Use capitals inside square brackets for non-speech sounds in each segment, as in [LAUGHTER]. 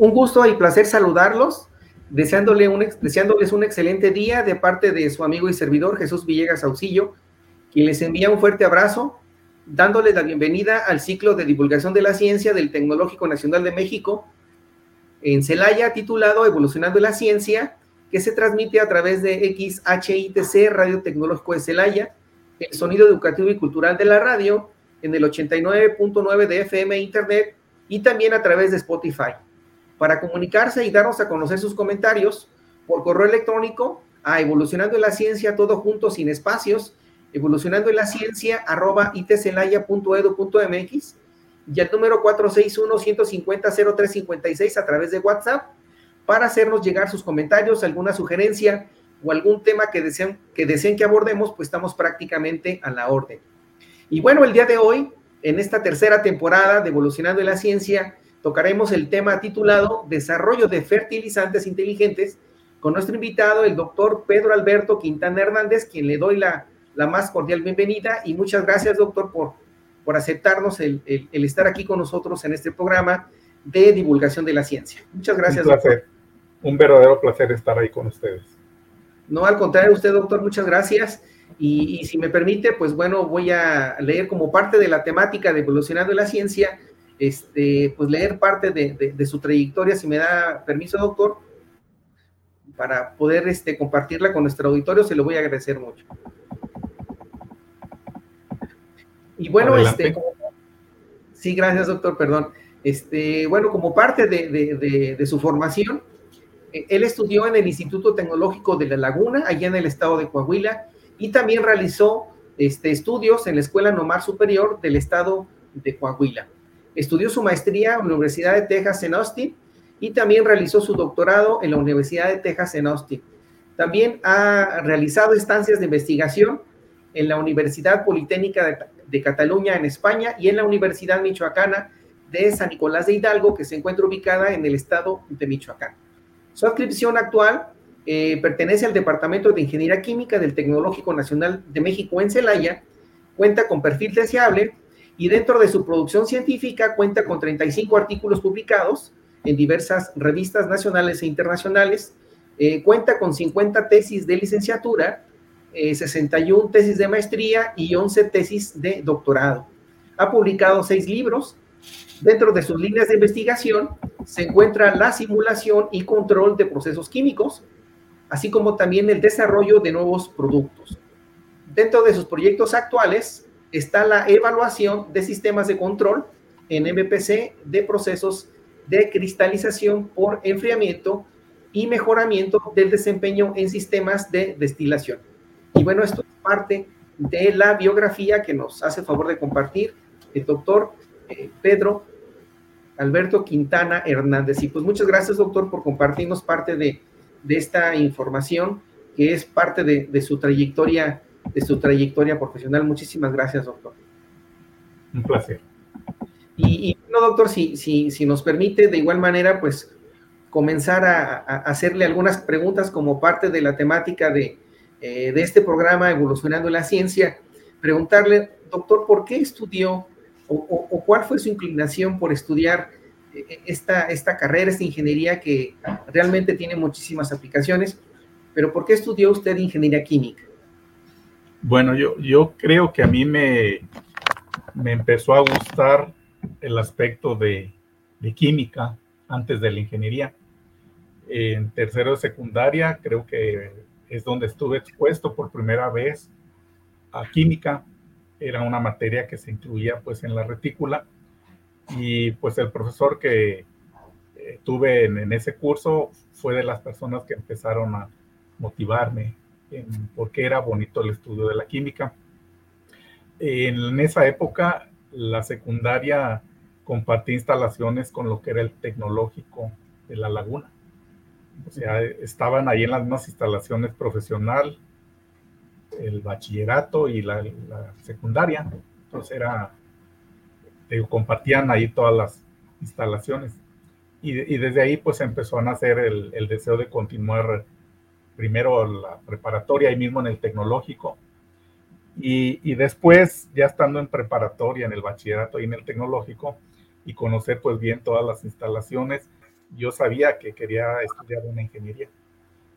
Un gusto y placer saludarlos, un, deseándoles un excelente día de parte de su amigo y servidor Jesús Villegas Auxillo, quien les envía un fuerte abrazo, dándoles la bienvenida al ciclo de divulgación de la ciencia del Tecnológico Nacional de México en Celaya, titulado Evolucionando la Ciencia, que se transmite a través de XHITC, Radio Tecnológico de Celaya, el sonido educativo y cultural de la radio, en el 89.9 de FM Internet y también a través de Spotify para comunicarse y darnos a conocer sus comentarios por correo electrónico a evolucionando en la ciencia, todo junto, sin espacios, evolucionando en la ciencia, arroba itcelaya.edu.mx y el número 461-150-0356 a través de WhatsApp para hacernos llegar sus comentarios, alguna sugerencia o algún tema que deseen, que deseen que abordemos, pues estamos prácticamente a la orden. Y bueno, el día de hoy, en esta tercera temporada de Evolucionando en la Ciencia, tocaremos el tema titulado Desarrollo de fertilizantes inteligentes con nuestro invitado, el doctor Pedro Alberto Quintana Hernández, quien le doy la, la más cordial bienvenida y muchas gracias, doctor, por, por aceptarnos el, el, estar aquí con nosotros en este programa de divulgación de la ciencia. Muchas gracias. Un placer, un verdadero placer estar ahí con ustedes. No, al contrario, usted, doctor, muchas gracias. Y, y, si me permite, pues bueno, voy a leer como parte de la temática de evolucionando la ciencia este, pues leer parte de, su trayectoria, si me da permiso, doctor, para poder este, compartirla con nuestro auditorio, se lo voy a agradecer mucho. Y bueno, este, sí, gracias, doctor, perdón. Este, bueno, como parte de, de su formación, eh, él estudió en el Instituto Tecnológico de La Laguna, allá en el estado de Coahuila, y también realizó este, estudios en la Escuela Nomar Superior del estado de Coahuila. Estudió su maestría en la Universidad de Texas en Austin y también realizó su doctorado en la Universidad de Texas en Austin. También ha realizado estancias de investigación en la Universidad Politécnica de, Cataluña en España y en la Universidad Michoacana de San Nicolás de Hidalgo, que se encuentra ubicada en el estado de Michoacán. Su adscripción actual eh, pertenece al Departamento de Ingeniería Química del Tecnológico Nacional de México en Celaya, cuenta con perfil deseable y dentro de su producción científica cuenta con 35 artículos publicados en diversas revistas nacionales e internacionales, eh, cuenta con 50 tesis de licenciatura, 61 eh, tesis de maestría y 11 tesis de doctorado. Ha publicado seis libros. Dentro de sus líneas de investigación se encuentra la simulación y control de procesos químicos, así como también el desarrollo de nuevos productos. Dentro de sus proyectos actuales está la evaluación de sistemas de control en MPC de procesos de cristalización por enfriamiento y mejoramiento del desempeño en sistemas de destilación. Y bueno, esto es parte de la biografía que nos hace favor de compartir el doctor eh, Pedro Alberto Quintana Hernández. Y pues muchas gracias, doctor, por compartirnos parte de, esta información que es parte de, de su trayectoria de su trayectoria profesional. Muchísimas gracias, doctor. Un placer. Y, no, doctor, si, si, si nos permite, de igual manera, pues comenzar a, hacerle algunas preguntas como parte de la temática de, eh, de este programa Evolucionando la Ciencia. Preguntarle, doctor, ¿por qué estudió o, o, cuál fue su inclinación por estudiar eh, esta, esta carrera, esta ingeniería que realmente tiene muchísimas aplicaciones? Pero ¿por qué estudió usted ingeniería química? Bueno, yo, yo creo que a mí me, me empezó a gustar el aspecto de, química antes de la ingeniería. En tercero de secundaria creo que es donde estuve expuesto por primera vez a química. Era una materia que se incluía pues en la retícula y pues el profesor que eh, tuve en, ese curso fue de las personas que empezaron a motivarme porque era bonito el estudio de la química. En esa época, la secundaria compartí instalaciones con lo que era el tecnológico de la laguna. O sea, estaban ahí en las mismas instalaciones profesional, el bachillerato y la, secundaria. Entonces era, compartían ahí todas las instalaciones. Y, desde ahí pues empezó a nacer el, el, deseo de continuar primero la preparatoria, ahí mismo en el tecnológico. Y, y, después, ya estando en preparatoria, en el bachillerato y en el tecnológico, y conocer pues bien todas las instalaciones, yo sabía que quería estudiar una ingeniería.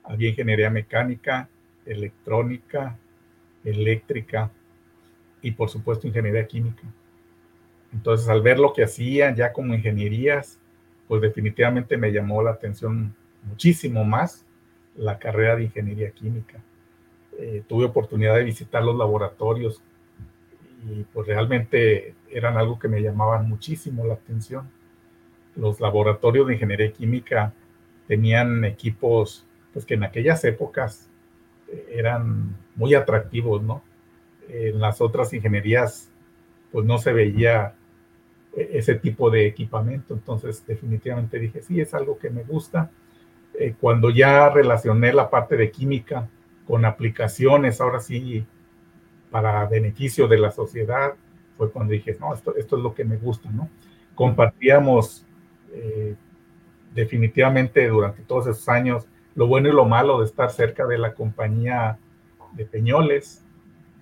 Había ingeniería mecánica, electrónica, eléctrica y por supuesto ingeniería química. Entonces al ver lo que hacían ya como ingenierías, pues definitivamente me llamó la atención muchísimo más la carrera de ingeniería química. Eh, tuve oportunidad de visitar los laboratorios y pues realmente eran algo que me llamaban muchísimo la atención. Los laboratorios de ingeniería química tenían equipos pues que en aquellas épocas eh, eran muy atractivos, ¿no? En las otras ingenierías pues no se veía e-, ese tipo de equipamiento, entonces definitivamente dije, sí, es algo que me gusta. Eh, cuando ya relacioné la parte de química con aplicaciones, ahora sí, para beneficio de la sociedad, fue cuando dije, no, esto, esto es lo que me gusta, ¿no? Compartíamos eh, definitivamente durante todos esos años lo bueno y lo malo de estar cerca de la compañía de Peñoles.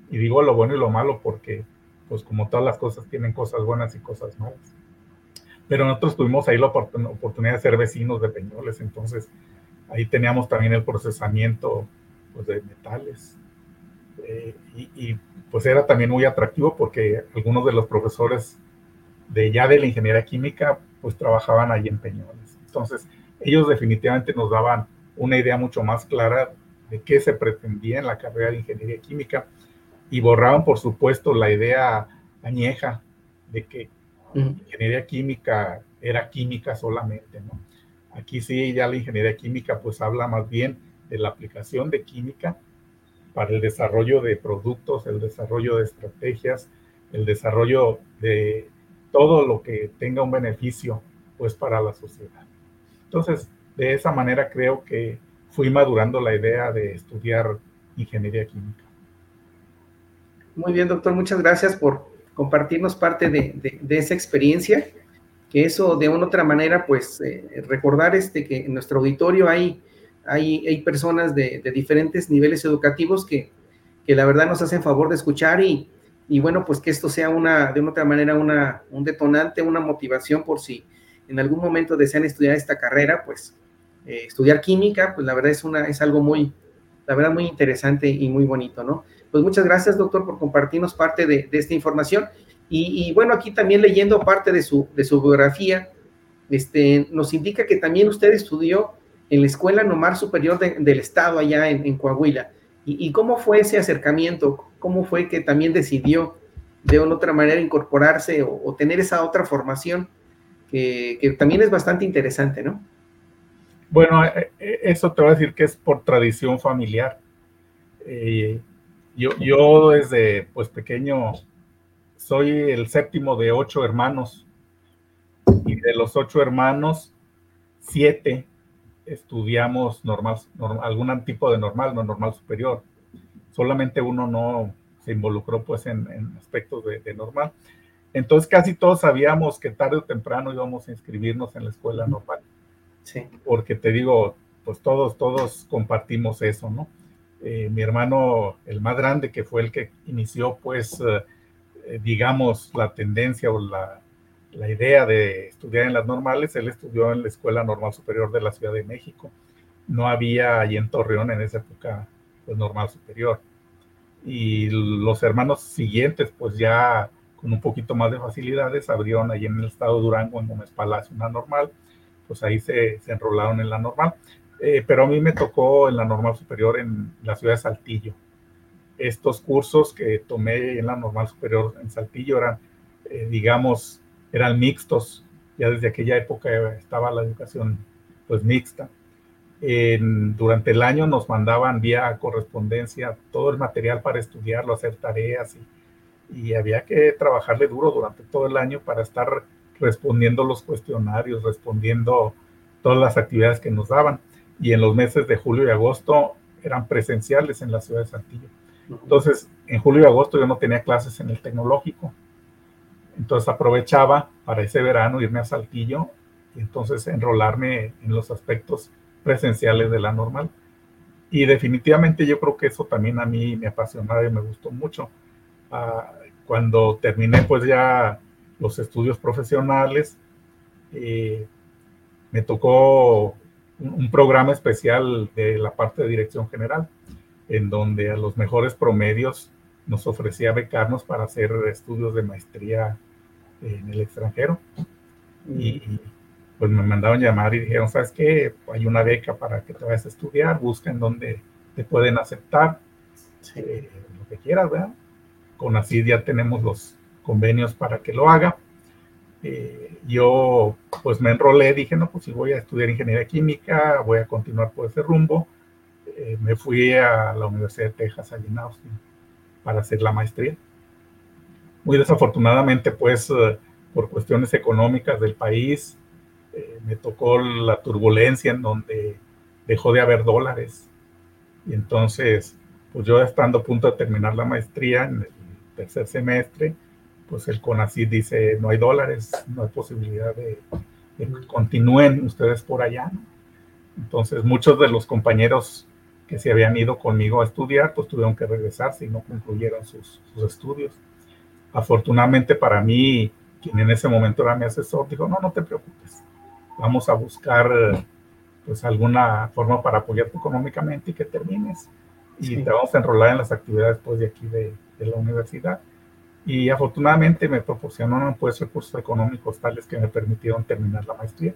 Y digo lo bueno y lo malo porque, pues como todas las cosas, tienen cosas buenas y cosas malas. Pero nosotros tuvimos ahí la oportunidad de ser vecinos de Peñoles, entonces ahí teníamos también el procesamiento pues, de metales. Eh, y, pues era también muy atractivo porque algunos de los profesores de ya de la ingeniería química pues trabajaban ahí en Peñoles. Entonces ellos definitivamente nos daban una idea mucho más clara de qué se pretendía en la carrera de ingeniería química y borraban por supuesto la idea añeja de que ingeniería química era química solamente, ¿no? Aquí sí ya la ingeniería química pues habla más bien de la aplicación de química para el desarrollo de productos, el desarrollo de estrategias, el desarrollo de todo lo que tenga un beneficio pues para la sociedad. Entonces, de esa manera creo que fui madurando la idea de estudiar ingeniería química. Muy bien, doctor, muchas gracias por compartirnos parte de, esa experiencia, que eso de una otra manera, pues eh, recordar este, que en nuestro auditorio hay hay, hay personas de, diferentes niveles educativos que, que, la verdad nos hacen favor de escuchar y, y, bueno, pues que esto sea una, de otra manera, una, un detonante, una motivación por si en algún momento desean estudiar esta carrera, pues eh, estudiar química, pues la verdad es, una, es algo muy, la verdad muy interesante y muy bonito, ¿no? Pues muchas gracias, doctor, por compartirnos parte de, esta información. Y, bueno, aquí también leyendo parte de su, de su biografía, este, nos indica que también usted estudió en la Escuela Nomar Superior del Estado allá en, Coahuila. Y, cómo fue ese acercamiento? ¿Cómo fue que también decidió de una otra manera incorporarse o, tener esa otra formación que, también es bastante interesante, ¿no? Bueno, eh, eh, eso te voy a decir que es por tradición familiar. Eh, yo, yo desde pues pequeño soy el séptimo de ocho hermanos y de los ocho hermanos, siete estudiamos normal, algún tipo de normal, no normal superior. Solamente uno no se involucró pues en, aspectos de, normal. Entonces casi todos sabíamos que tarde o temprano íbamos a inscribirnos en la escuela normal. Sí. Porque te digo, pues todos, todos compartimos eso, ¿no? Eh, mi hermano, el más grande, que fue el que inició, pues, eh, digamos, la tendencia o la, la idea de estudiar en las normales, él estudió en la Escuela Normal Superior de la Ciudad de México. No había allí en Torreón en esa época pues, normal superior. Y los hermanos siguientes, pues ya con un poquito más de facilidades, abrieron allí en el estado de Durango, en Gómez Palacio, una normal. Pues ahí se, se enrolaron en la normal. Eh, pero a mí me tocó en la normal superior en la ciudad de Saltillo. Estos cursos que tomé en la normal superior en Saltillo eran, eh, digamos, eran mixtos, ya desde aquella época estaba la educación pues mixta. durante el año nos mandaban vía correspondencia todo el material para estudiarlo, hacer tareas y, y, había que trabajarle duro durante todo el año para estar respondiendo los cuestionarios, respondiendo todas las actividades que nos daban. Y en los meses de julio y agosto eran presenciales en la ciudad de Saltillo. Entonces, en julio y agosto yo no tenía clases en el tecnológico. Entonces aprovechaba para ese verano irme a Saltillo y entonces enrolarme en los aspectos presenciales de la normal. Y definitivamente yo creo que eso también a mí me apasionaba y me gustó mucho. Ah, cuando terminé pues ya los estudios profesionales, eh, me tocó un, programa especial de la parte de dirección general, en donde a los mejores promedios nos ofrecía becarnos para hacer estudios de maestría en el extranjero. Y, pues me mandaron llamar y dijeron, ¿sabes qué? Hay una beca para que te vayas a estudiar, busca en donde te pueden aceptar, eh, lo que quieras, ¿verdad? Con así ya tenemos los convenios para que lo haga. Eh, yo pues me enrolé, dije, no, pues si voy a estudiar ingeniería química, voy a continuar por ese rumbo. Eh, me fui a la Universidad de Texas, allí en Austin, para hacer la maestría. Muy desafortunadamente, pues por cuestiones económicas del país, eh, me tocó la turbulencia en donde dejó de haber dólares. Y entonces, pues yo estando a punto de terminar la maestría en el tercer semestre, pues el CONACYT dice, no hay dólares, no hay posibilidad de, que continúen ustedes por allá. Entonces, muchos de los compañeros que se habían ido conmigo a estudiar, pues tuvieron que regresarse y no concluyeron sus, sus estudios. Afortunadamente para mí, quien en ese momento era mi asesor, dijo, no, no te preocupes, vamos a buscar pues alguna forma para apoyarte económicamente y que termines. Y te vamos a enrolar en las actividades pues de aquí de, de la universidad. Y afortunadamente me proporcionaron pues recursos económicos tales que me permitieron terminar la maestría.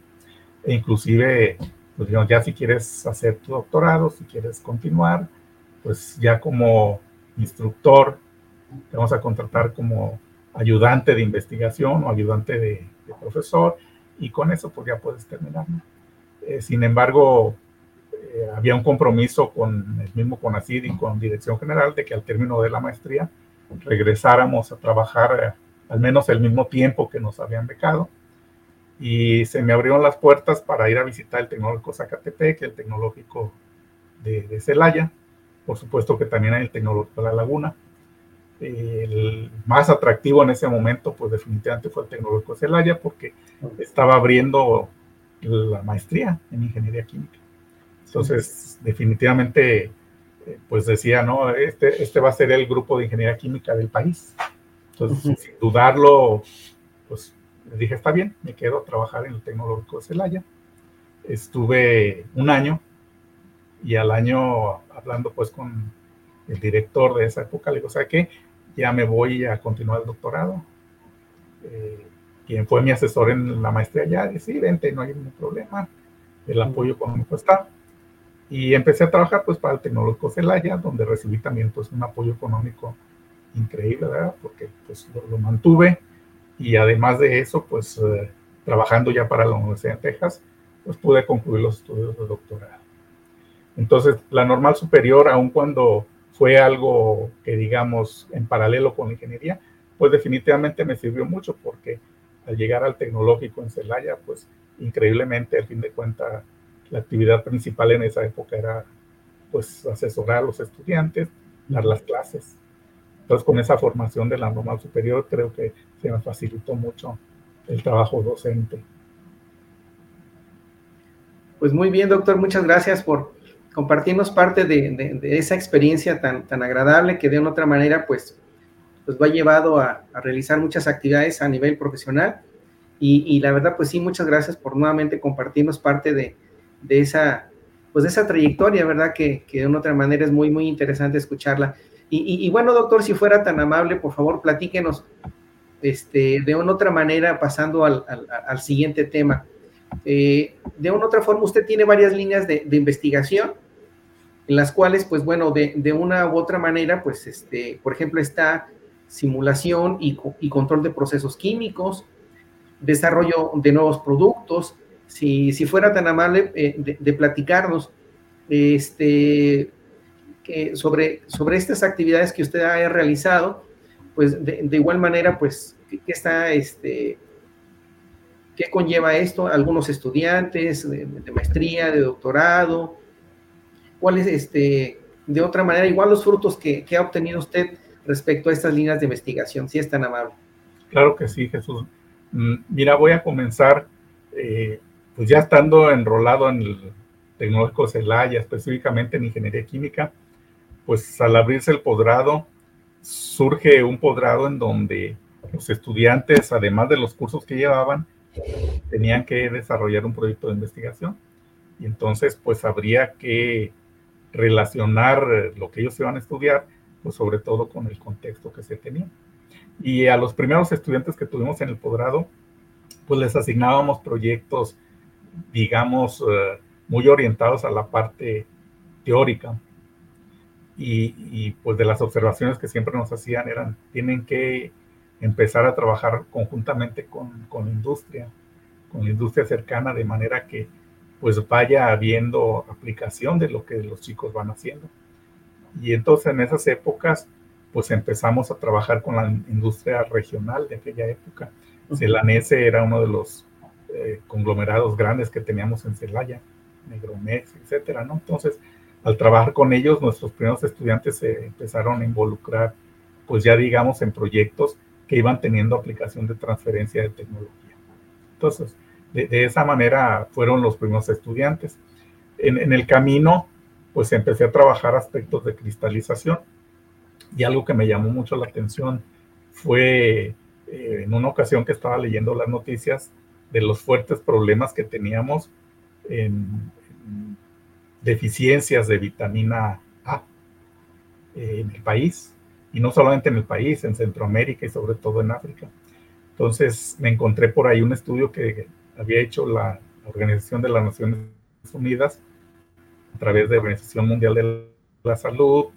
E inclusive, pues ya si quieres hacer tu doctorado, si quieres continuar, pues ya como instructor, te vamos a contratar como ayudante de investigación o ayudante de, de profesor y con eso pues ya puedes terminar. Eh, sin embargo, eh, había un compromiso con el mismo CONACID y con Dirección General de que al término de la maestría regresáramos a trabajar eh, al menos el mismo tiempo que nos habían becado. Y se me abrieron las puertas para ir a visitar el Tecnológico Zacatepec, el Tecnológico de, de Celaya, por supuesto que también el Tecnológico de La Laguna, el más atractivo en ese momento, pues definitivamente fue el Tecnológico Celaya, porque estaba abriendo la maestría en ingeniería química. Entonces, definitivamente, pues decía, no, este, este va a ser el grupo de ingeniería química del país. Entonces, sin dudarlo, pues dije, está bien, me quedo a trabajar en el Tecnológico de Celaya. Estuve un año y al año hablando pues con el director de esa época, le digo, ¿sabe qué? Ya me voy a continuar el doctorado. Eh, quien fue mi asesor en la maestría ya, dice, sí, vente, no hay ningún problema, el apoyo económico está. Y empecé a trabajar pues para el Tecnológico Celaya, donde recibí también pues un apoyo económico increíble, ¿verdad? Porque pues lo, mantuve y además de eso pues eh, trabajando ya para la Universidad de Texas, pues pude concluir los estudios de doctorado. Entonces, la normal superior, aun cuando fue algo que digamos en paralelo con la ingeniería, pues definitivamente me sirvió mucho porque al llegar al tecnológico en Celaya, pues increíblemente, al fin de cuentas, la actividad principal en esa época era pues asesorar a los estudiantes, dar las clases. Entonces, con esa formación de la normal superior, creo que se me facilitó mucho el trabajo docente. Pues muy bien, doctor, muchas gracias por compartirnos parte de, esa experiencia tan, tan agradable que de una otra manera pues, pues va llevado a, realizar muchas actividades a nivel profesional. Y, la verdad, pues sí, muchas gracias por nuevamente compartirnos parte de, esa, pues de esa trayectoria, ¿verdad? Que, que, de una otra manera es muy, muy interesante escucharla. Y, bueno, doctor, si fuera tan amable, por favor, platíquenos este, de una otra manera, pasando al, al, siguiente tema. Eh, de una otra forma, usted tiene varias líneas de, de investigación en las cuales, pues bueno, de, una u otra manera, pues, este, por ejemplo, está simulación y, control de procesos químicos, desarrollo de nuevos productos. Si, fuera tan amable eh, de, platicarnos este, sobre, sobre estas actividades que usted ha realizado, pues de, igual manera, pues, ¿qué está, este, ¿Qué conlleva esto? Algunos estudiantes de, maestría, de doctorado. ¿Cuál es este, de otra manera, igual los frutos que, ha obtenido usted respecto a estas líneas de investigación, si es tan amable? Claro que sí, Jesús. Mm, mira, voy a comenzar, eh, pues ya estando enrolado en el Tecnológico Celaya, específicamente en Ingeniería Química, pues al abrirse el posgrado, surge un posgrado en donde los estudiantes, además de los cursos que llevaban, tenían que desarrollar un proyecto de investigación. Y entonces, pues habría que relacionar lo que ellos iban a estudiar, pues sobre todo con el contexto que se tenía. Y a los primeros estudiantes que tuvimos en el posgrado, pues les asignábamos proyectos, digamos, eh, muy orientados a la parte teórica. Y, y, pues de las observaciones que siempre nos hacían eran, tienen que empezar a trabajar conjuntamente con, con la industria, con la industria cercana, de manera que pues vaya habiendo aplicación de lo que los chicos van haciendo. Y entonces en esas épocas, pues empezamos a trabajar con la industria regional de aquella época. Celanese era uno de los eh, conglomerados grandes que teníamos en Celaya, Negromex, etcétera, ¿no? Entonces, al trabajar con ellos, nuestros primeros estudiantes se empezaron a involucrar, pues ya digamos, en proyectos que iban teniendo aplicación de transferencia de tecnología. Entonces, de, esa manera fueron los primeros estudiantes. En, el camino, pues empecé a trabajar aspectos de cristalización y algo que me llamó mucho la atención fue eh, en una ocasión que estaba leyendo las noticias de los fuertes problemas que teníamos en, deficiencias de vitamina A eh, en el país y no solamente en el país, en Centroamérica y sobre todo en África. Entonces me encontré por ahí un estudio que había hecho la Organización de las Naciones Unidas a través de la Organización Mundial de la Salud,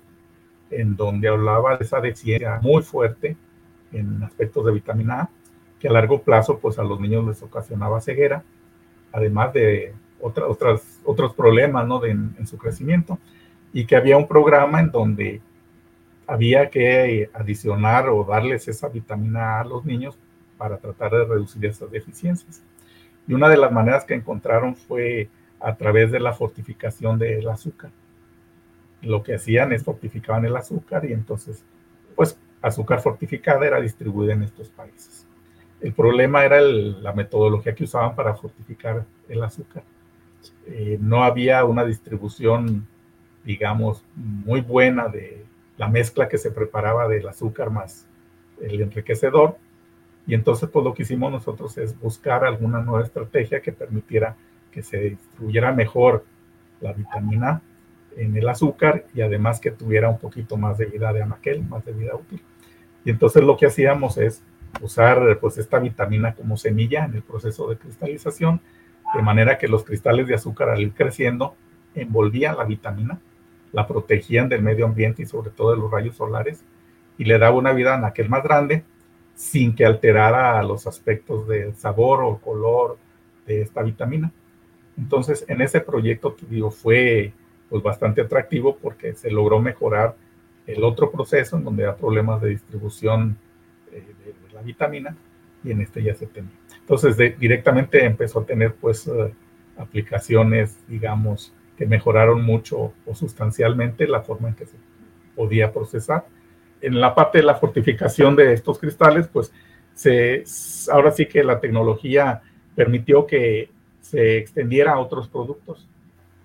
en donde hablaba de esa deficiencia muy fuerte en aspectos de vitamina A, que a largo plazo pues a los niños les ocasionaba ceguera, además de otra, otras, otros problemas ¿no? en su crecimiento, y que había un programa en donde había que adicionar o darles esa vitamina A a los niños para tratar de reducir esas deficiencias. Y una de las maneras que encontraron fue a través de la fortificación del azúcar. Lo que hacían es fortificaban el azúcar y entonces, pues, azúcar fortificada era distribuida en estos países. El problema era la metodología que usaban para fortificar el azúcar. Eh, no había una distribución, digamos, muy buena de la mezcla que se preparaba del azúcar más el enriquecedor. Y entonces, pues lo que hicimos nosotros es buscar alguna nueva estrategia que permitiera que se distribuyera mejor la vitamina en el azúcar y además que tuviera un poquito más de vida de anaquel, más de vida útil. Y entonces lo que hacíamos es usar pues esta vitamina como semilla en el proceso de cristalización, de manera que los cristales de azúcar al ir creciendo envolvían la vitamina la protegían del medio ambiente y sobre todo de los rayos solares y le daba una vida aquel más grande sin que alterara los aspectos del sabor o color de esta vitamina. Entonces, en ese proyecto, digo, fue pues bastante atractivo porque se logró mejorar el otro proceso en donde había problemas de distribución eh, de, vitamina y en este ya se tenía. Entonces, directamente empezó a tener pues eh, aplicaciones, digamos, que mejoraron mucho o sustancialmente la forma en que se podía procesar. En la parte de la fortificación de estos cristales, pues se, ahora sí que la tecnología permitió que se extendiera a otros productos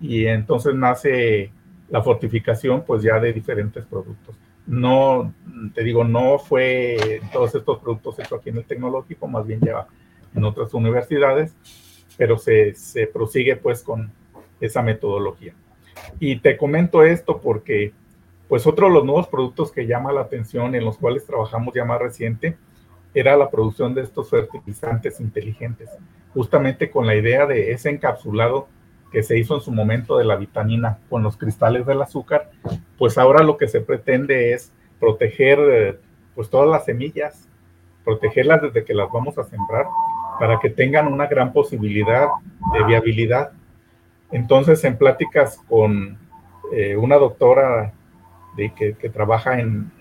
y entonces nace la fortificación pues ya de diferentes productos. No, te digo, no fue todos estos productos hechos aquí en el tecnológico, más bien lleva en otras universidades, pero se, se prosigue pues con, esa metodología. Y te comento esto porque, pues otro de los nuevos productos que llama la atención, en los cuales trabajamos ya más reciente, era la producción de estos fertilizantes inteligentes, justamente con la idea de ese encapsulado que se hizo en su momento de la vitamina con los cristales del azúcar, pues ahora lo que se pretende es proteger pues todas las semillas, protegerlas desde que las vamos a sembrar para que tengan una gran posibilidad de viabilidad. Entonces, en pláticas con eh, una doctora que, trabaja en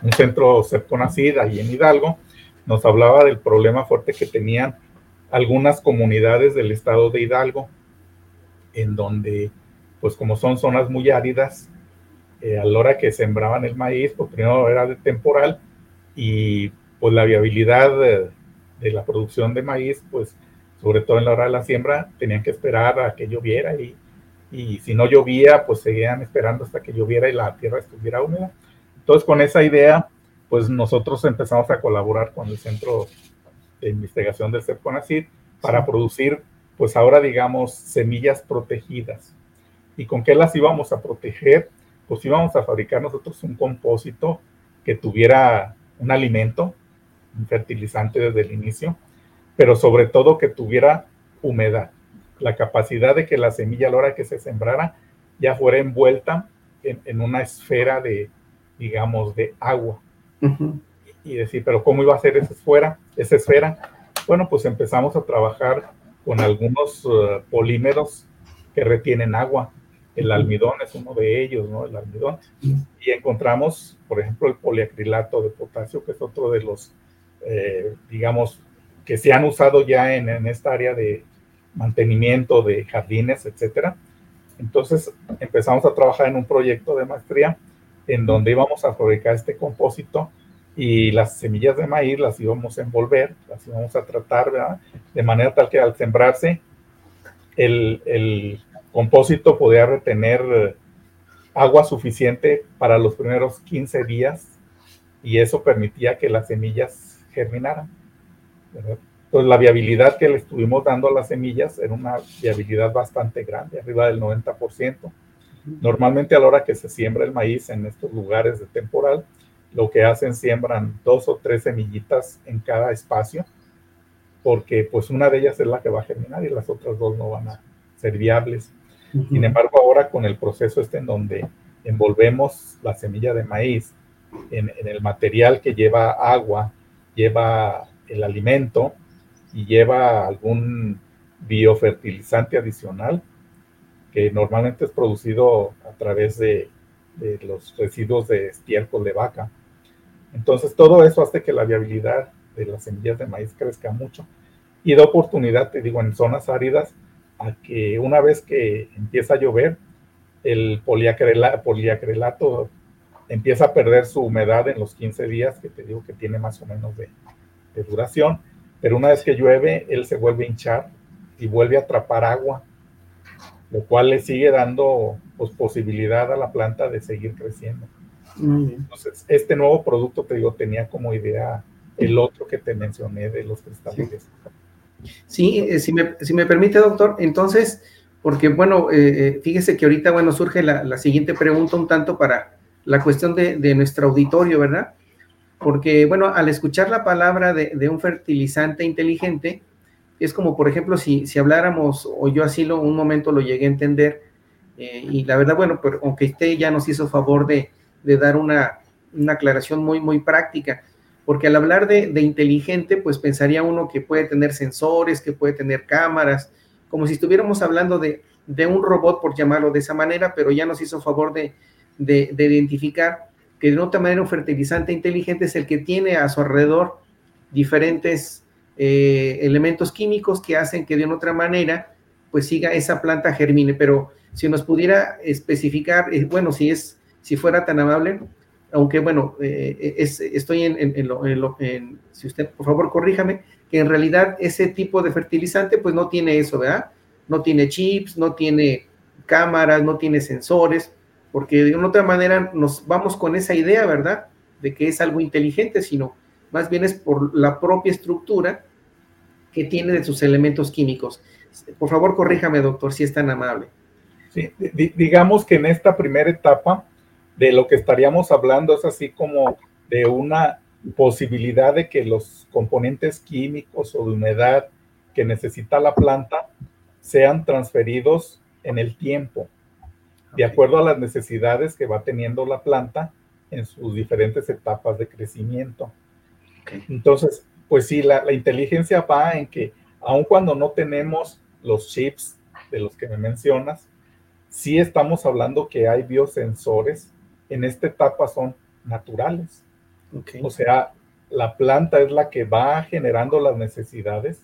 un centro CEPCONACID y en Hidalgo, nos hablaba del problema fuerte que tenían algunas comunidades del estado de Hidalgo, en donde, pues como son zonas muy áridas, eh, a la hora que sembraban el maíz, pues primero era de temporal y pues la viabilidad de, la producción de maíz, pues sobre todo en la hora de la siembra, tenían que esperar a que lloviera y, y si no llovía, pues seguían esperando hasta que lloviera y la tierra estuviera húmeda. Entonces, con esa idea, pues nosotros empezamos a colaborar con el Centro de Investigación del CEPCONACID para producir, pues ahora digamos, semillas protegidas. ¿Y con qué las íbamos a proteger? Pues íbamos a fabricar nosotros un compósito que tuviera un alimento, un fertilizante desde el inicio, pero sobre todo que tuviera humedad, la capacidad de que la semilla a la hora que se sembrara ya fuera envuelta en, una esfera de, digamos, de agua. y, decir, pero ¿cómo iba a ser esa esfera? Esa esfera? Bueno, pues empezamos a trabajar con algunos uh, polímeros que retienen agua. El almidón es uno de ellos, ¿no? El almidón. Y encontramos, por ejemplo, el poliacrilato de potasio, que es otro de los, eh, digamos, que se han usado ya en, en, esta área de mantenimiento de jardines, etcétera. Entonces empezamos a trabajar en un proyecto de maestría en donde íbamos a fabricar este compósito y las semillas de maíz las íbamos a envolver, las íbamos a tratar, ¿verdad? De manera tal que al sembrarse, el, el compósito podía retener agua suficiente para los primeros 15 días y eso permitía que las semillas germinaran. Entonces la viabilidad que le estuvimos dando a las semillas era una viabilidad bastante grande, arriba del 90%. Normalmente a la hora que se siembra el maíz en estos lugares de temporal, lo que hacen siembran dos o tres semillitas en cada espacio, porque pues una de ellas es la que va a germinar y las otras dos no van a ser viables. Sin embargo, ahora con el proceso este en donde envolvemos la semilla de maíz en, en el material que lleva agua, lleva el alimento y lleva algún biofertilizante adicional que normalmente es producido a través de, de los residuos de estiércol de vaca. Entonces, todo eso hace que la viabilidad de las semillas de maíz crezca mucho y da oportunidad, te digo, en zonas áridas, a que una vez que empieza a llover, el poliacrelato empieza a perder su humedad en los 15 días, que te digo que tiene más o menos de, duración, pero una vez que llueve, él se vuelve a hinchar y vuelve a atrapar agua, lo cual le sigue dando pues, posibilidad a la planta de seguir creciendo. Entonces, este nuevo producto, te digo, tenía como idea el otro que te mencioné de los cristales. Sí, eh, si, me, si, me, permite, doctor, entonces, porque bueno, eh, eh, fíjese que ahorita, bueno, surge la, la, siguiente pregunta un tanto para la cuestión de, de, nuestro auditorio, ¿verdad? Porque, bueno, al escuchar la palabra de, de, un fertilizante inteligente, es como, por ejemplo, si, si habláramos, o yo así lo, un momento lo llegué a entender, y la verdad, bueno, pero aunque usted ya nos hizo favor de, de dar una, aclaración muy, muy práctica, porque al hablar de, inteligente, pues pensaría uno que puede tener sensores, que puede tener cámaras, como si estuviéramos hablando de, un robot, por llamarlo de esa manera, pero ya nos hizo favor de, identificar que de otra manera un fertilizante inteligente es el que tiene a su alrededor diferentes eh, elementos químicos que hacen que de una otra manera pues siga esa planta germine, pero si nos pudiera especificar, eh, bueno, si es si fuera tan amable, aunque bueno, eh, estoy en, lo, en, si usted por favor corríjame, que en realidad ese tipo de fertilizante pues no tiene eso, ¿verdad? No tiene chips, no tiene cámaras, no tiene sensores, porque de una otra manera nos vamos con esa idea, ¿verdad? De que es algo inteligente, sino más bien es por la propia estructura que tiene de sus elementos químicos. Por favor, corríjame, doctor, si es tan amable. Sí, digamos que en esta primera etapa de lo que estaríamos hablando es así como de una posibilidad de que los componentes químicos o de humedad que necesita la planta sean transferidos en el tiempo, de acuerdo a las necesidades que va teniendo la planta en sus diferentes etapas de crecimiento. Entonces, pues sí, la, la, inteligencia va en que aun cuando no tenemos los chips de los que me mencionas, sí estamos hablando que hay biosensores en esta etapa son naturales. O sea, la planta es la que va generando las necesidades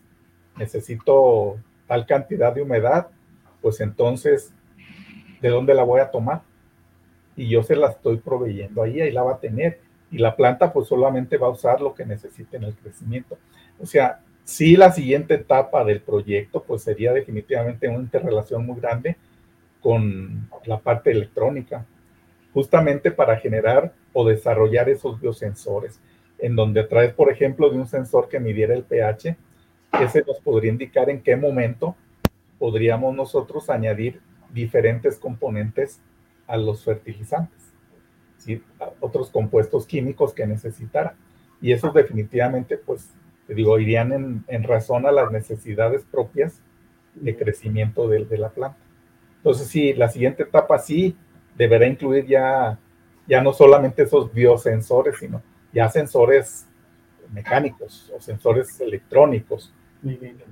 necesito tal cantidad de humedad, pues entonces, ¿de dónde la voy a tomar? Y yo se la estoy proveyendo ahí, ahí la va a tener. Y la planta pues solamente va a usar lo que necesite en el crecimiento. O sea, sí la siguiente etapa del proyecto pues sería definitivamente una interrelación muy grande con la parte electrónica, justamente para generar o desarrollar esos biosensores, en donde a través, por ejemplo, de un sensor que midiera el pH, ese nos podría indicar en qué momento podríamos nosotros añadir diferentes componentes a los fertilizantes, ¿sí? otros compuestos químicos que necesitara. Y esos definitivamente, pues, te digo, irían en, en razón a las necesidades propias de crecimiento de, de, la planta. Entonces, sí, la siguiente etapa sí deberá incluir ya, ya no solamente esos biosensores, sino ya sensores mecánicos o sensores electrónicos,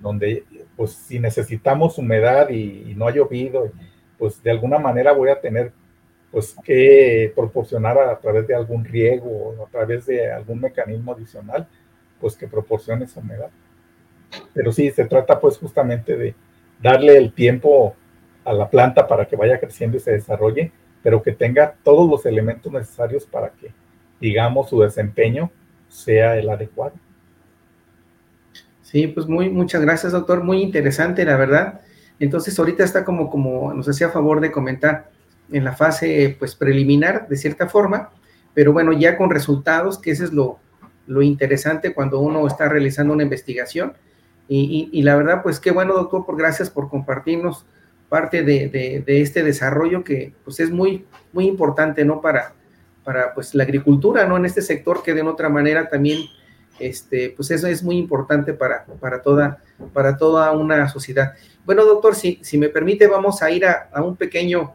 donde pues si necesitamos humedad y, y, no ha llovido, pues de alguna manera voy a tener pues que proporcionar a, a través de algún riego o a través de algún mecanismo adicional, pues que proporcione esa humedad. Pero sí, se trata pues justamente de darle el tiempo a la planta para que vaya creciendo y se desarrolle, pero que tenga todos los elementos necesarios para que, digamos, su desempeño sea el adecuado. Sí, pues muy, muchas gracias, doctor. Muy interesante, la verdad. Entonces, ahorita está como, como nos hacía favor de comentar en la fase, pues, preliminar, de cierta forma, pero bueno, ya con resultados, que ese es lo, lo interesante cuando uno está realizando una investigación. Y, y, la verdad, pues qué bueno, doctor, por gracias por compartirnos parte de, este desarrollo que pues es muy, muy importante, ¿no? Para, para pues la agricultura, ¿no? En este sector que de otra manera también, este, pues eso es muy importante para, para, toda, para toda una sociedad. Bueno, doctor, si, si me permite, vamos a ir a, un pequeño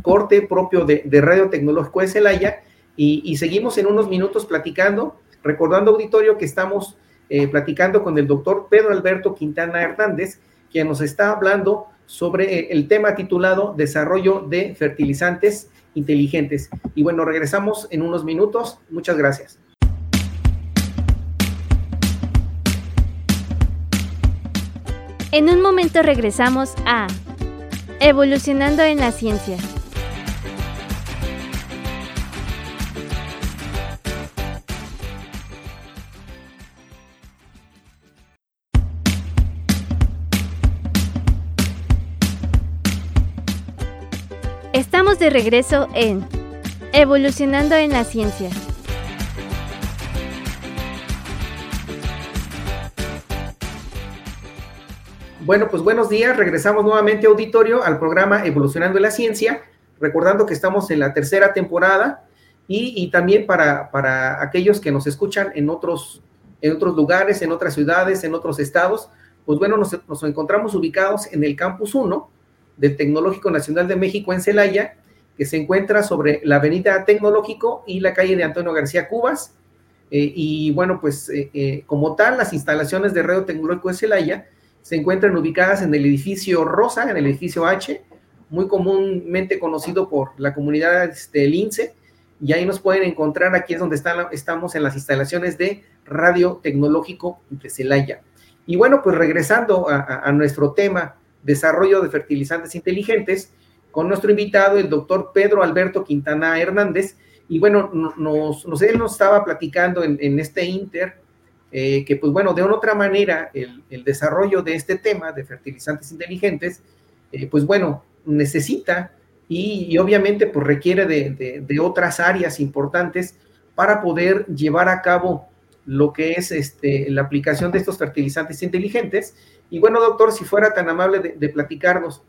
corte propio de, de Radio Tecnológico de Celaya y, y seguimos en unos minutos platicando Recordando, auditorio, que estamos eh, platicando con el doctor Pedro Alberto Quintana Hernández, quien nos está hablando sobre eh, el tema titulado Desarrollo de Fertilizantes Inteligentes. Y bueno, regresamos en unos minutos. Muchas gracias. En un momento regresamos a Evolucionando en la Ciencia. De regreso en Evolucionando en la Ciencia. Bueno, pues buenos días. Regresamos nuevamente, auditorio, al programa Evolucionando en la Ciencia, recordando que estamos en la tercera temporada y, y también para, para, aquellos que nos escuchan en otros, en otros lugares, en otras ciudades, en otros estados, pues bueno, nos, nos encontramos ubicados en el Campus 1 del Tecnológico Nacional de México en Celaya, que se encuentra sobre la avenida Tecnológico y la calle de Antonio García Cubas. Eh, y bueno, pues eh, eh, como tal, las instalaciones de Radio Tecnológico de Celaya se encuentran ubicadas en el edificio Rosa, en el edificio H, muy comúnmente conocido por la comunidad del este, INSE, y ahí nos pueden encontrar, aquí es donde estamos en las instalaciones de Radio Tecnológico de Celaya. Y bueno, pues regresando a nuestro tema, desarrollo de fertilizantes inteligentes, con nuestro invitado, el doctor Pedro Alberto Quintana Hernández. Y bueno, nos, él nos estaba platicando en, este inter eh, que, pues bueno, de una otra manera, el, desarrollo de este tema de fertilizantes inteligentes, eh, pues bueno, necesita y, obviamente pues requiere de, de, de, otras áreas importantes para poder llevar a cabo lo que es este, la aplicación de estos fertilizantes inteligentes y bueno, doctor, si fuera tan amable de, platicarnos,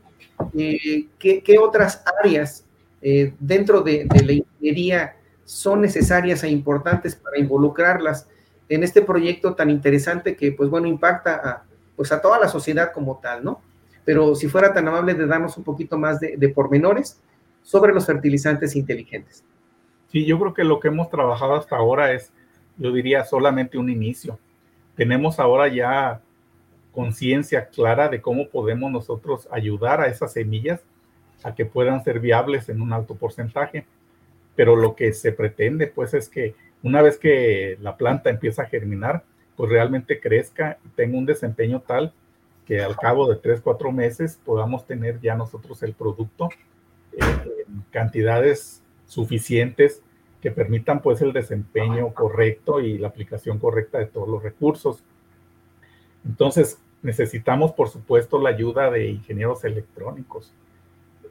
eh, ¿qué, ¿qué, otras áreas eh, dentro de, de, la ingeniería son necesarias e importantes para involucrarlas en este proyecto tan interesante que, pues bueno, impacta a, pues a toda la sociedad como tal, ¿no? Pero si fuera tan amable de darnos un poquito más de, de pormenores sobre los fertilizantes inteligentes. Sí, yo creo que lo que hemos trabajado hasta ahora es, yo diría, solamente un inicio. Tenemos ahora ya conciencia clara de cómo podemos nosotros ayudar a esas semillas a que puedan ser viables en un alto porcentaje. Pero lo que se pretende, pues, es que una vez que la planta empieza a germinar, pues realmente crezca y tenga un desempeño tal que al cabo de tres, cuatro meses podamos tener ya nosotros el producto en cantidades suficientes que permitan pues el desempeño correcto y la aplicación correcta de todos los recursos. Entonces, necesitamos por supuesto la ayuda de ingenieros electrónicos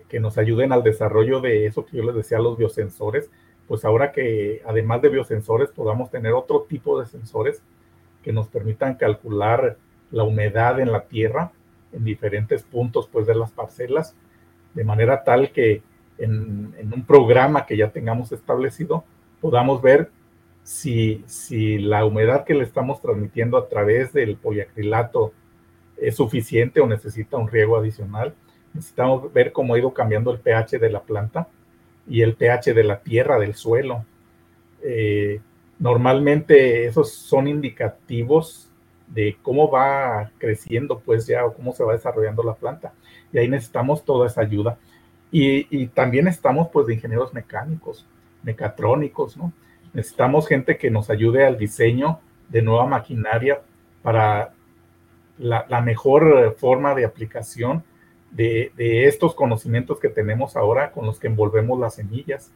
que nos ayuden al desarrollo de eso que yo les decía, los biosensores, pues ahora que además de biosensores podamos tener otro tipo de sensores que nos permitan calcular la humedad en la tierra en diferentes puntos pues de las parcelas, de manera tal que en, un programa que ya tengamos establecido podamos ver si, si la humedad que le estamos transmitiendo a través del poliacrilato es suficiente o necesita un riego adicional. Necesitamos ver cómo ha ido cambiando el pH de la planta y el pH de la tierra, del suelo. Eh, normalmente esos son indicativos de cómo va creciendo, pues ya, o cómo se va desarrollando la planta. Y ahí necesitamos toda esa ayuda. Y, también estamos, pues, de ingenieros mecánicos, mecatrónicos, ¿no? Necesitamos gente que nos ayude al diseño de nueva maquinaria para la, mejor forma de aplicación de, estos conocimientos que tenemos ahora con los que envolvemos las semillas.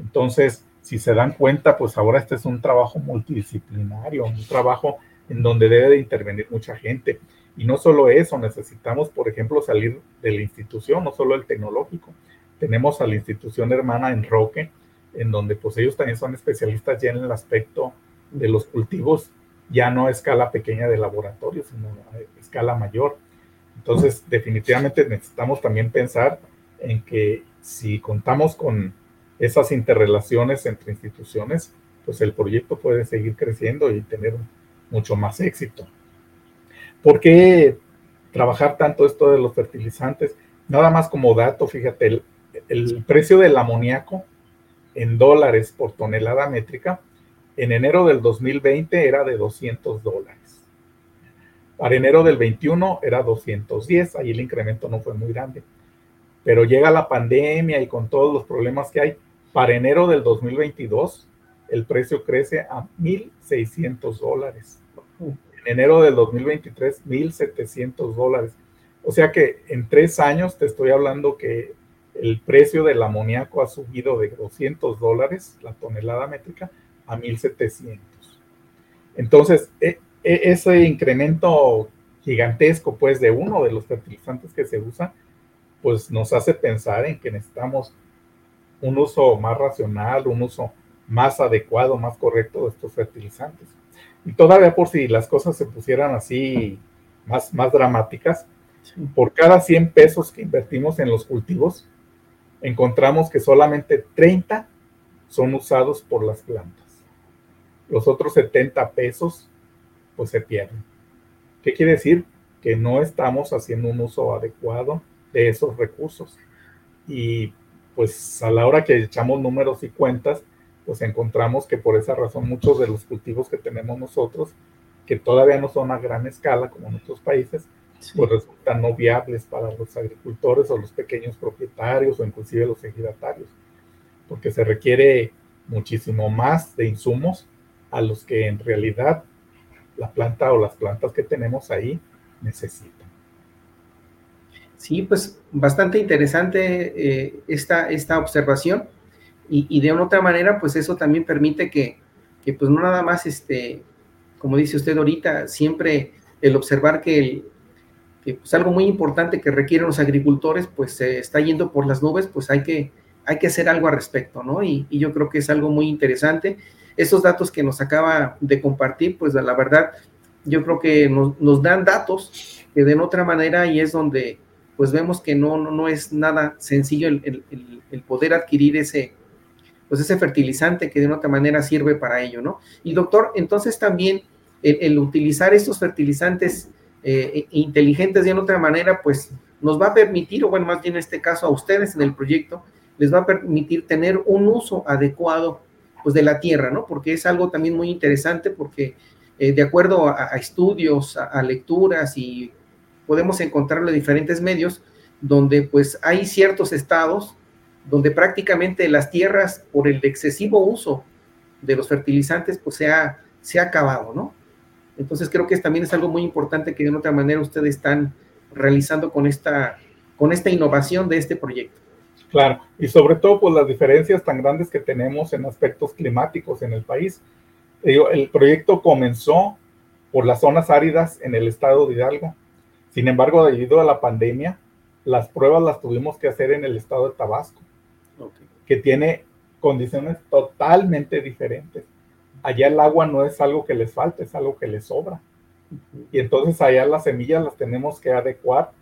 Entonces, si se dan cuenta, pues ahora este es un trabajo multidisciplinario, un trabajo en donde debe de intervenir mucha gente. Y no solo eso, necesitamos, por ejemplo, salir de la institución, no solo el tecnológico. Tenemos a la institución hermana en Roque, en donde pues ellos también son especialistas ya en el aspecto de los cultivos, ya no a escala pequeña de laboratorio, sino a escala mayor. Entonces, definitivamente necesitamos también pensar en que si contamos con esas interrelaciones entre instituciones, pues el proyecto puede seguir creciendo y tener mucho más éxito. ¿Por qué trabajar tanto esto de los fertilizantes? Nada más como dato, fíjate, el, precio del amoníaco en dólares por tonelada métrica en enero del 2020 era de 200 dólares. Para enero del 21 era 210, ahí el incremento no fue muy grande. Pero llega la pandemia y con todos los problemas que hay, para enero del 2022 el precio crece a 1.600 dólares enero del 2023, 1.700 dólares. O sea que en tres años te estoy hablando que el precio del amoníaco ha subido de 200 dólares la tonelada métrica a 1.700. Entonces, e, e, ese incremento gigantesco, pues, de uno de los fertilizantes que se usa, pues nos hace pensar en que necesitamos un uso más racional, un uso más adecuado, más correcto de estos fertilizantes. Y todavía por si las cosas se pusieran así más, más dramáticas, por cada 100 pesos que invertimos en los cultivos, encontramos que solamente 30 son usados por las plantas. Los otros 70 pesos pues se pierden. ¿Qué quiere decir? Que no estamos haciendo un uso adecuado de esos recursos. Y pues a la hora que echamos números y cuentas, pues encontramos que por esa razón muchos de los cultivos que tenemos nosotros, que todavía no son a gran escala como en otros países, pues resultan no viables para los agricultores o los pequeños propietarios o inclusive los ejidatarios, porque se requiere muchísimo más de insumos a los que en realidad la planta o las plantas que tenemos ahí necesitan. Sí, pues bastante interesante eh, esta, esta observación y, de una otra manera, pues eso también permite que, pues no nada más, este, como dice usted ahorita, siempre el observar que, que pues algo muy importante que requieren los agricultores, pues se está yendo por las nubes, pues hay que, hay que hacer algo al respecto, ¿no? Y, yo creo que es algo muy interesante. Estos datos que nos acaba de compartir, pues la verdad, yo creo que nos, dan datos que de otra manera y es donde pues vemos que no, no, no es nada sencillo el, el poder adquirir ese, pues ese fertilizante que de otra manera sirve para ello, ¿no? Y doctor, entonces también el, utilizar estos fertilizantes eh, inteligentes de otra manera, pues nos va a permitir, o bueno, más bien en este caso a ustedes en el proyecto, les va a permitir tener un uso adecuado pues de la tierra, ¿no? Porque es algo también muy interesante porque eh, de acuerdo a, estudios, a, lecturas y podemos encontrarlo en diferentes medios donde pues hay ciertos estados donde prácticamente las tierras, por el excesivo uso de los fertilizantes, pues se ha, se ha acabado, ¿no? Entonces creo que también es algo muy importante que de otra manera ustedes están realizando con esta, con esta innovación de este proyecto. Claro, y sobre todo por pues, las diferencias tan grandes que tenemos en aspectos climáticos en el país. El proyecto comenzó por las zonas áridas en el estado de Hidalgo. Sin embargo, debido a la pandemia, las pruebas las tuvimos que hacer en el estado de Tabasco, que tiene condiciones totalmente diferentes allá el agua no es algo que les falte, es algo que les sobra. Y entonces allá las semillas las tenemos que adecuar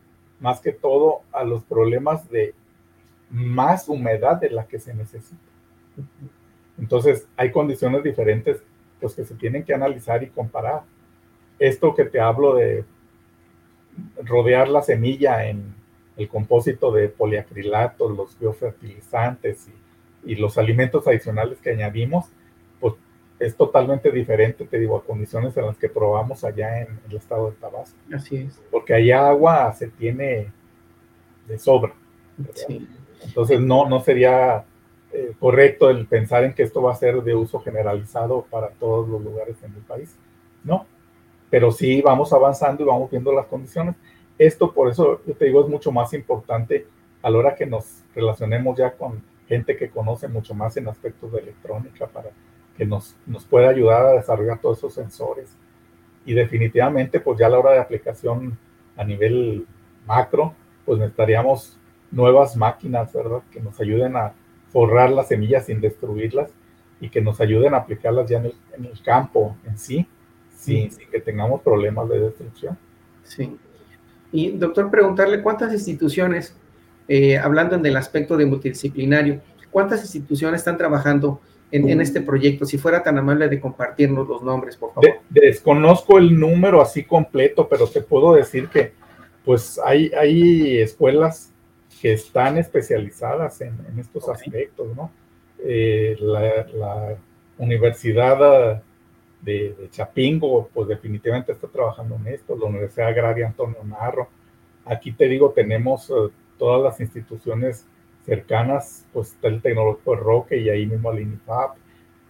más que todo a los problemas de más humedad de la que se necesita. Entonces hay condiciones diferentes pues, que se tienen que analizar y comparar. Esto que te hablo de rodear la semilla en el compósito de poliacrilatos, los biofertilizantes y, y los alimentos adicionales que añadimos, es totalmente diferente, te digo, a condiciones en las que probamos allá en el estado de Tabasco. Así es. Porque allá agua se tiene de sobra. Entonces no, no sería eh, correcto el pensar en que esto va a ser de uso generalizado para todos los lugares en el país. No, pero sí vamos avanzando y vamos viendo las condiciones. Esto, por eso yo te digo, es mucho más importante a la hora que nos relacionemos ya con gente que conoce mucho más en aspectos de electrónica para que nos, nos puede ayudar a desarrollar todos esos sensores. Y definitivamente, pues ya a la hora de aplicación a nivel macro, pues necesitaríamos nuevas máquinas, ¿verdad? Que nos ayuden a forrar las semillas sin destruirlas y que nos ayuden a aplicarlas ya en el, en el campo en sí, sin, sin, que tengamos problemas de destrucción. Sí. Y doctor, preguntarle cuántas instituciones, eh, hablando en el aspecto de multidisciplinario, cuántas instituciones están trabajando en, este proyecto? Si fuera tan amable de compartirnos los nombres, por favor. desconozco el número así completo, pero te puedo decir que pues hay, hay escuelas que están especializadas en, estos aspectos, ¿no? Eh, la, Universidad de, Chapingo, pues definitivamente está trabajando en esto, la Universidad Agraria Antonio Narro. Aquí te digo, tenemos eh, todas las instituciones cercanas, pues está el Tecnológico de Roque y ahí mismo al INIFAP.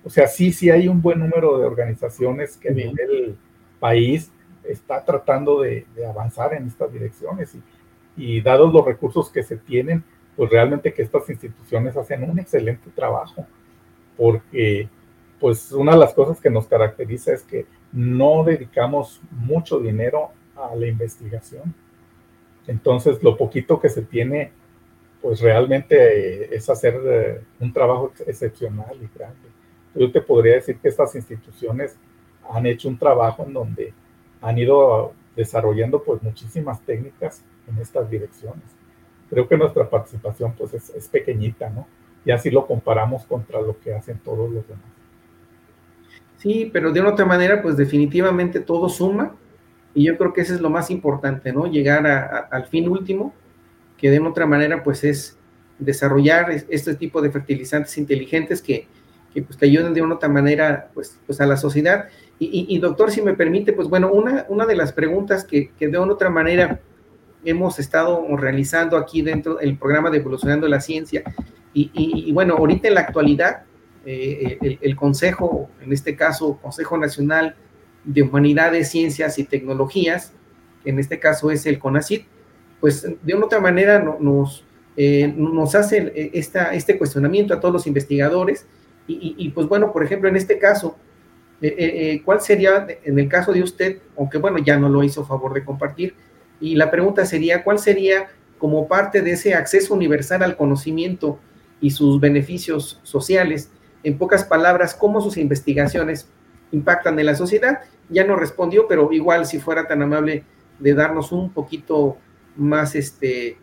O sea, sí, sí hay un buen número de organizaciones que a nivel país está tratando de, avanzar en estas direcciones y, y, dados los recursos que se tienen, pues realmente que estas instituciones hacen un excelente trabajo, porque pues una de las cosas que nos caracteriza es que no dedicamos mucho dinero a la investigación. Entonces, lo poquito que se tiene pues realmente es hacer eh, un trabajo excepcional y grande. Yo te podría decir que estas instituciones han hecho un trabajo en donde han ido desarrollando pues muchísimas técnicas en estas direcciones. Creo que nuestra participación pues es, pequeñita, ¿no? Y así lo comparamos contra lo que hacen todos los demás. Sí, pero de una otra manera pues definitivamente todo suma y yo creo que eso es lo más importante, ¿no? Llegar al fin último que de otra manera pues es desarrollar este tipo de fertilizantes inteligentes que, que pues, te ayuden de una otra manera pues, pues a la sociedad. Y, doctor, si me permite, pues bueno, una, una de las preguntas que, que de una otra manera hemos estado realizando aquí dentro del programa de Evolucionando la Ciencia, y, y bueno, ahorita en la actualidad, eh, el, el, Consejo, en este caso, Consejo Nacional de Humanidades, Ciencias y Tecnologías, en este caso es el CONACIT, pues de una otra manera nos, eh, nos hace eh, esta, este cuestionamiento a todos los investigadores. Y, pues bueno, por ejemplo, en este caso, eh, ¿cuál sería, en el caso de usted, aunque bueno, ya no lo hizo favor de compartir, y la pregunta sería, ¿cuál sería como parte de ese acceso universal al conocimiento y sus beneficios sociales? En pocas palabras, ¿cómo sus investigaciones impactan en la sociedad? Ya no respondió, pero igual si fuera tan amable de darnos un poquito más este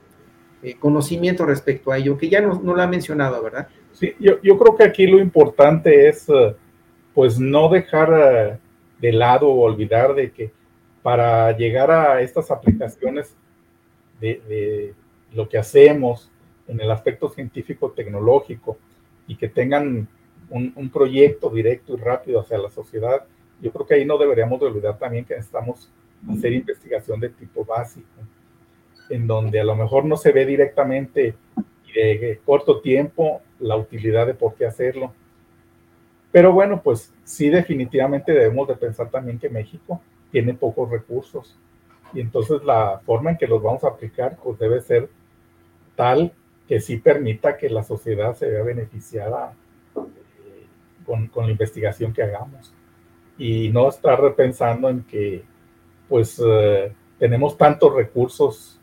eh, conocimiento respecto a ello, que ya no, no, lo ha mencionado, ¿verdad? Sí, yo, yo, creo que aquí lo importante es, eh, pues, no dejar eh, de lado o olvidar de que para llegar a estas aplicaciones de, de lo que hacemos en el aspecto científico-tecnológico y que tengan un, proyecto directo y rápido hacia la sociedad, yo creo que ahí no deberíamos de olvidar también que necesitamos hacer investigación de tipo básico en donde a lo mejor no se ve directamente y de corto tiempo la utilidad de por qué hacerlo. Pero bueno, pues sí definitivamente debemos de pensar también que México tiene pocos recursos. Y entonces la forma en que los vamos a aplicar pues debe ser tal que sí permita que la sociedad se vea beneficiada eh, con, con, la investigación que hagamos. Y no estar repensando en que pues eh, tenemos tantos recursos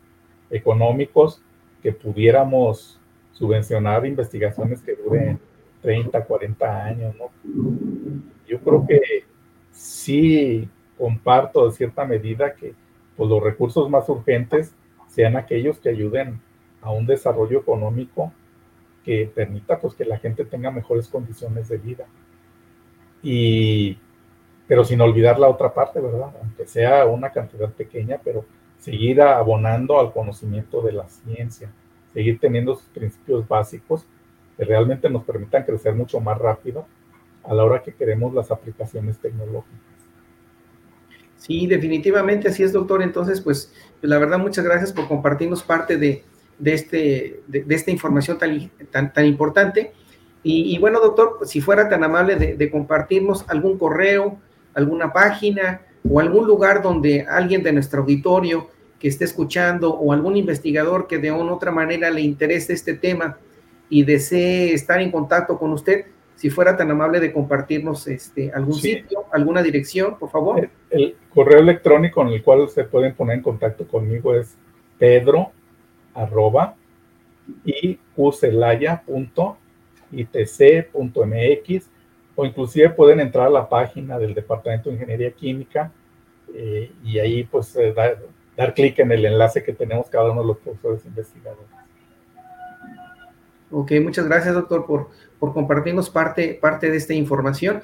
económicos que pudiéramos subvencionar investigaciones que duren 30, 40 años, ¿no? Yo creo que sí comparto de cierta medida que pues, los recursos más urgentes sean aquellos que ayuden a un desarrollo económico que permita pues que la gente tenga mejores condiciones de vida. Y pero sin olvidar la otra parte, ¿verdad? Aunque sea una cantidad pequeña, pero seguir abonando al conocimiento de la ciencia, seguir teniendo sus principios básicos que realmente nos permitan crecer mucho más rápido a la hora que queremos las aplicaciones tecnológicas. Sí, definitivamente así es, doctor. Entonces, pues, la verdad, muchas gracias por compartirnos parte de, de este, de, esta información tan, tan, tan importante. Y, bueno, doctor, si fuera tan amable de, de, compartirnos algún correo, alguna página o algún lugar donde alguien de nuestro auditorio que esté escuchando o algún investigador que de una u otra manera le interese este tema y desee estar en contacto con usted, si fuera tan amable de compartirnos este, algún sitio, alguna dirección, por favor. El, correo electrónico en el cual se pueden poner en contacto conmigo es pedro arroba iucelaya.itc.mx o inclusive pueden entrar a la página del Departamento de Ingeniería Química eh, y ahí pues eh, dar, dar clic en el enlace que tenemos cada uno de los profesores investigadores. Ok, muchas gracias doctor por, por compartirnos parte, parte de esta información.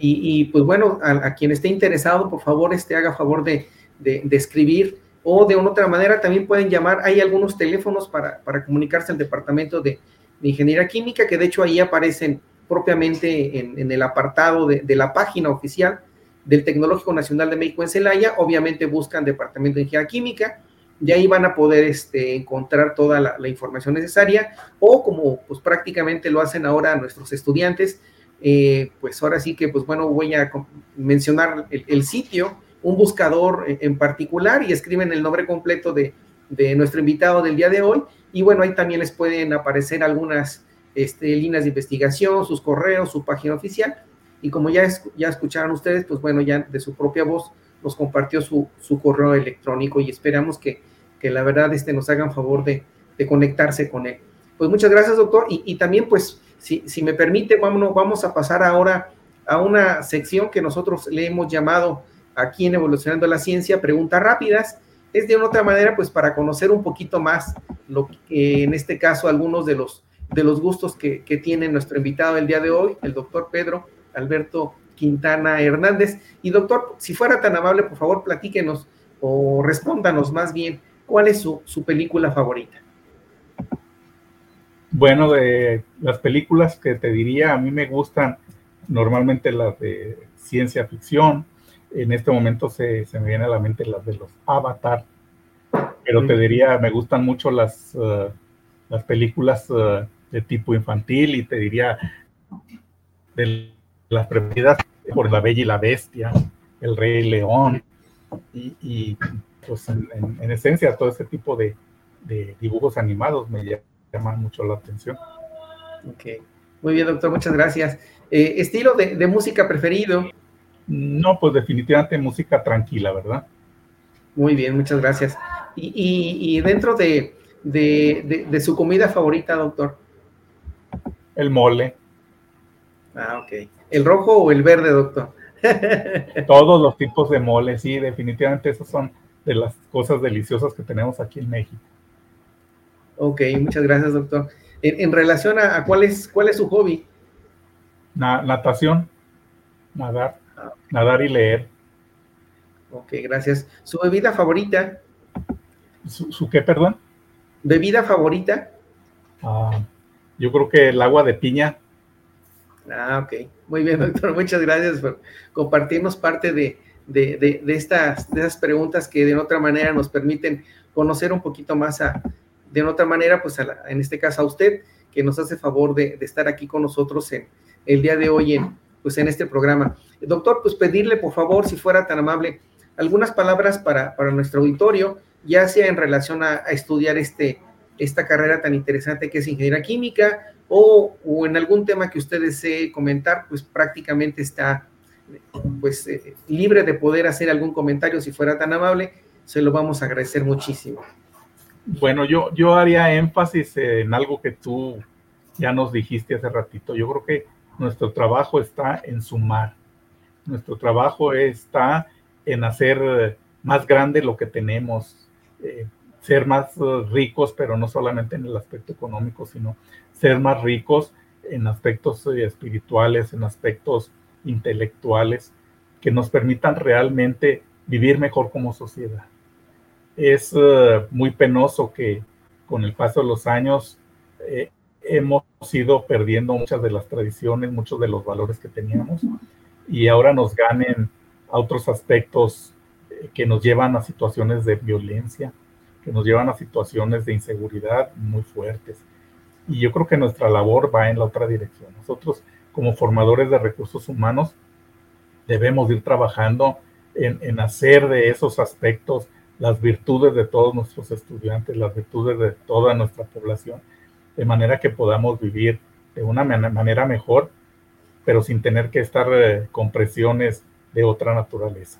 Y, pues bueno, a, quien esté interesado, por favor, este, haga favor de, de, escribir. O de una otra manera también pueden llamar, hay algunos teléfonos para, para comunicarse al departamento de, Ingeniería Química, que de hecho ahí aparecen propiamente en, en el apartado de, la página oficial del Tecnológico Nacional de México en Celaya, obviamente buscan Departamento de Ingeniería Química, y ahí van a poder este, encontrar toda la, información necesaria, o como pues prácticamente lo hacen ahora nuestros estudiantes, eh, pues ahora sí que pues bueno, voy a mencionar el, el sitio, un buscador en particular y escriben el nombre completo de, de, nuestro invitado del día de hoy. Y bueno, ahí también les pueden aparecer algunas este, líneas de investigación, sus correos, su página oficial. Y como ya escucharon ustedes, pues bueno, ya de su propia voz nos compartió su, su correo electrónico y esperamos que, que, la verdad este, nos hagan favor de, de conectarse con él. Pues muchas gracias, doctor. Y, y también, pues, si, si, me permite, vamos, vamos a pasar ahora a una sección que nosotros le hemos llamado aquí en Evolucionando la Ciencia, preguntas rápidas. Es de una otra manera, pues para conocer un poquito más lo que, en este caso, algunos de los, de los gustos que, que tiene nuestro invitado el día de hoy, el doctor Pedro Alberto Quintana Hernández. Y doctor, si fuera tan amable, por favor, platíquenos o respóndanos más bien, ¿cuál es su, su película favorita? Bueno, de las películas que te diría, a mí me gustan normalmente las de ciencia ficción, en este momento se, se, me viene a la mente las de los Avatar, pero te diría, me gustan mucho las, uh, las películas uh, de tipo infantil y te diría de las preferidas por La Bella y la Bestia, El Rey León y, y pues en, en, en, esencia todo ese tipo de, de, dibujos animados me llaman mucho la atención. Ok, muy bien doctor, muchas gracias. Eh, estilo de, de música preferido. No, pues definitivamente música tranquila, ¿verdad? Muy bien, muchas gracias. Y, y, y dentro de, de, de, de, su comida favorita, doctor. El mole. Ah, ok. ¿El rojo o el verde, doctor? [LAUGHS] Todos los tipos de mole, sí, definitivamente esas son de las cosas deliciosas que tenemos aquí en México. Ok, muchas gracias, doctor. En, en relación a, a, cuál, es, cuál es su hobby. Na, natación, nadar nadar y leer. Ok, gracias. ¿Su bebida favorita? ¿Su, su qué, perdón? ¿Bebida favorita? Ah, yo creo que el agua de piña. Ah, ok. Muy bien, [LAUGHS] doctor. Muchas gracias por compartirnos parte de, de, de, estas, de esas preguntas que de otra manera nos permiten conocer un poquito más a, de otra manera, pues a la, en este caso a usted, que nos hace favor de, de estar aquí con nosotros en el día de hoy en, pues en este programa. Doctor, pues pedirle por favor, si fuera tan amable, algunas palabras para, nuestro auditorio, ya sea en relación a, estudiar este, esta carrera tan interesante que es ingeniería química o, en algún tema que usted desee comentar, pues prácticamente está pues eh, libre de poder hacer algún comentario si fuera tan amable, se lo vamos a agradecer muchísimo. Bueno, yo, yo haría énfasis en algo que tú ya nos dijiste hace ratito. Yo creo que nuestro trabajo está en sumar. Nuestro trabajo está en hacer más grande lo que tenemos, eh, ser más ricos, pero no solamente en el aspecto económico, sino ser más ricos en aspectos eh, espirituales, en aspectos intelectuales, que nos permitan realmente vivir mejor como sociedad. Es eh, muy penoso que con el paso de los años hemos ido perdiendo muchas de las tradiciones, muchos de los valores que teníamos y ahora nos ganen a otros aspectos eh, que nos llevan a situaciones de violencia, que nos llevan a situaciones de inseguridad muy fuertes. Y yo creo que nuestra labor va en la otra dirección. Nosotros, como formadores de recursos humanos, debemos ir trabajando en, hacer de esos aspectos las virtudes de todos nuestros estudiantes, las virtudes de toda nuestra población de manera que podamos vivir de una manera mejor, pero sin tener que estar eh, con presiones de otra naturaleza.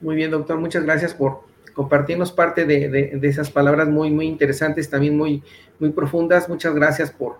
Muy bien, doctor, muchas gracias por compartirnos parte de, esas palabras muy, muy interesantes, también muy, muy profundas. Muchas gracias por,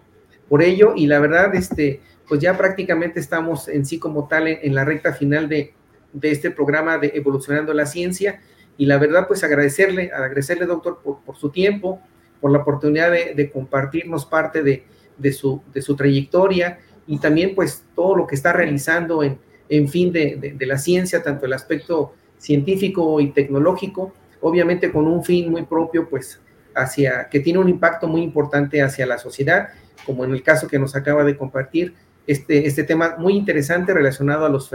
por ello. Y la verdad, este, pues ya prácticamente estamos en sí como tal en, la recta final de, este programa de Evolucionando la Ciencia. Y la verdad, pues agradecerle, agradecerle, doctor, por, por su tiempo, por la oportunidad de, compartirnos parte de, su, de su trayectoria y también pues todo lo que está realizando en, en fin de, la ciencia, tanto el aspecto científico y tecnológico, obviamente con un fin muy propio, pues hacia, que tiene un impacto muy importante hacia la sociedad, como en el caso que nos acaba de compartir, este, este tema muy interesante relacionado a los,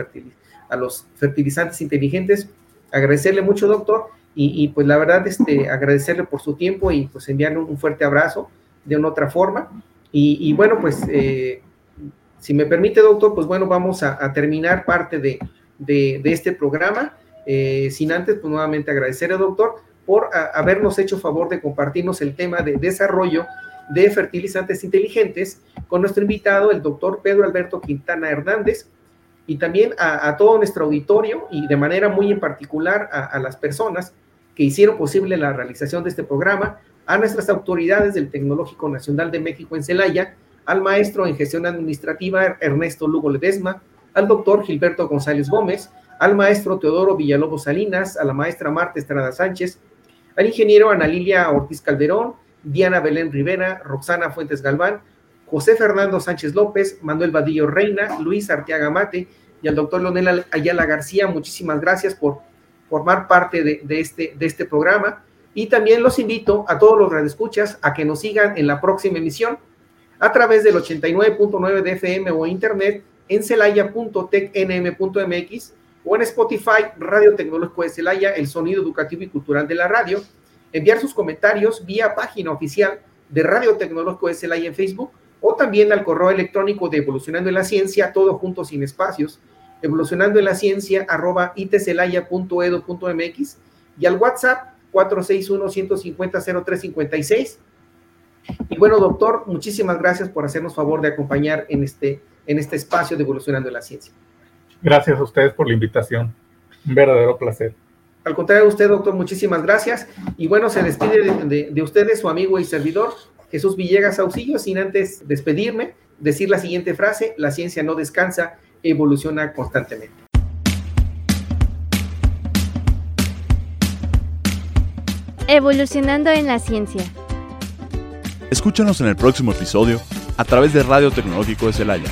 a los fertilizantes inteligentes. Agradecerle mucho, doctor, y, pues la verdad, este, agradecerle por su tiempo y pues enviarle un, fuerte abrazo de una otra forma. Y, bueno, pues eh, si me permite, doctor, pues bueno, vamos a, terminar parte de, de, este programa. Eh, sin antes, pues nuevamente agradecerle, doctor, por habernos hecho favor de compartirnos el tema de desarrollo de fertilizantes inteligentes con nuestro invitado, el doctor Pedro Alberto Quintana Hernández, y también a, todo nuestro auditorio y de manera muy en particular a las personas que hicieron posible la realización de este programa, a nuestras autoridades del Tecnológico Nacional de México en Celaya, al maestro en gestión administrativa Ernesto Lugo Ledesma, al doctor Gilberto González Gómez, al maestro Teodoro Villalobos Salinas, a la maestra Marta Estrada Sánchez, al ingeniero Ana Lilia Ortiz Calderón, Diana Belén Rivera, Roxana Fuentes Galván, José Fernando Sánchez López, Manuel Vadillo Reina, Luis Arteaga Mate y al doctor Leonel Ayala García. Muchísimas gracias por formar parte de, este, de este programa. Y también los invito a todos los radioescuchas a que nos sigan en la próxima emisión a través del 89.9 de FM o internet en celaya.tecnm.mx o en Spotify, Radio Tecnológico de Celaya, el sonido educativo y cultural de la radio. Enviar sus comentarios vía página oficial de Radio Tecnológico de Celaya en Facebook o también al correo electrónico de Evolucionando en la Ciencia, todo junto sin espacios, evolucionando en la ciencia arroba itcelaya.edu.mx y al WhatsApp 461-150-0356. Y bueno, doctor, muchísimas gracias por hacernos favor de acompañar en este, en este espacio de Evolucionando en la Ciencia. Gracias a ustedes por la invitación. Un verdadero placer. Al contrario, usted, doctor, muchísimas gracias. Y bueno, se despide de, de ustedes, su amigo y servidor, Jesús Villegas Auxilio, sin antes despedirme, decir la siguiente frase, la ciencia no descansa, evoluciona constantemente. Evolucionando en la ciencia. Escúchanos en el próximo episodio a través de Radio Tecnológico de Celaya,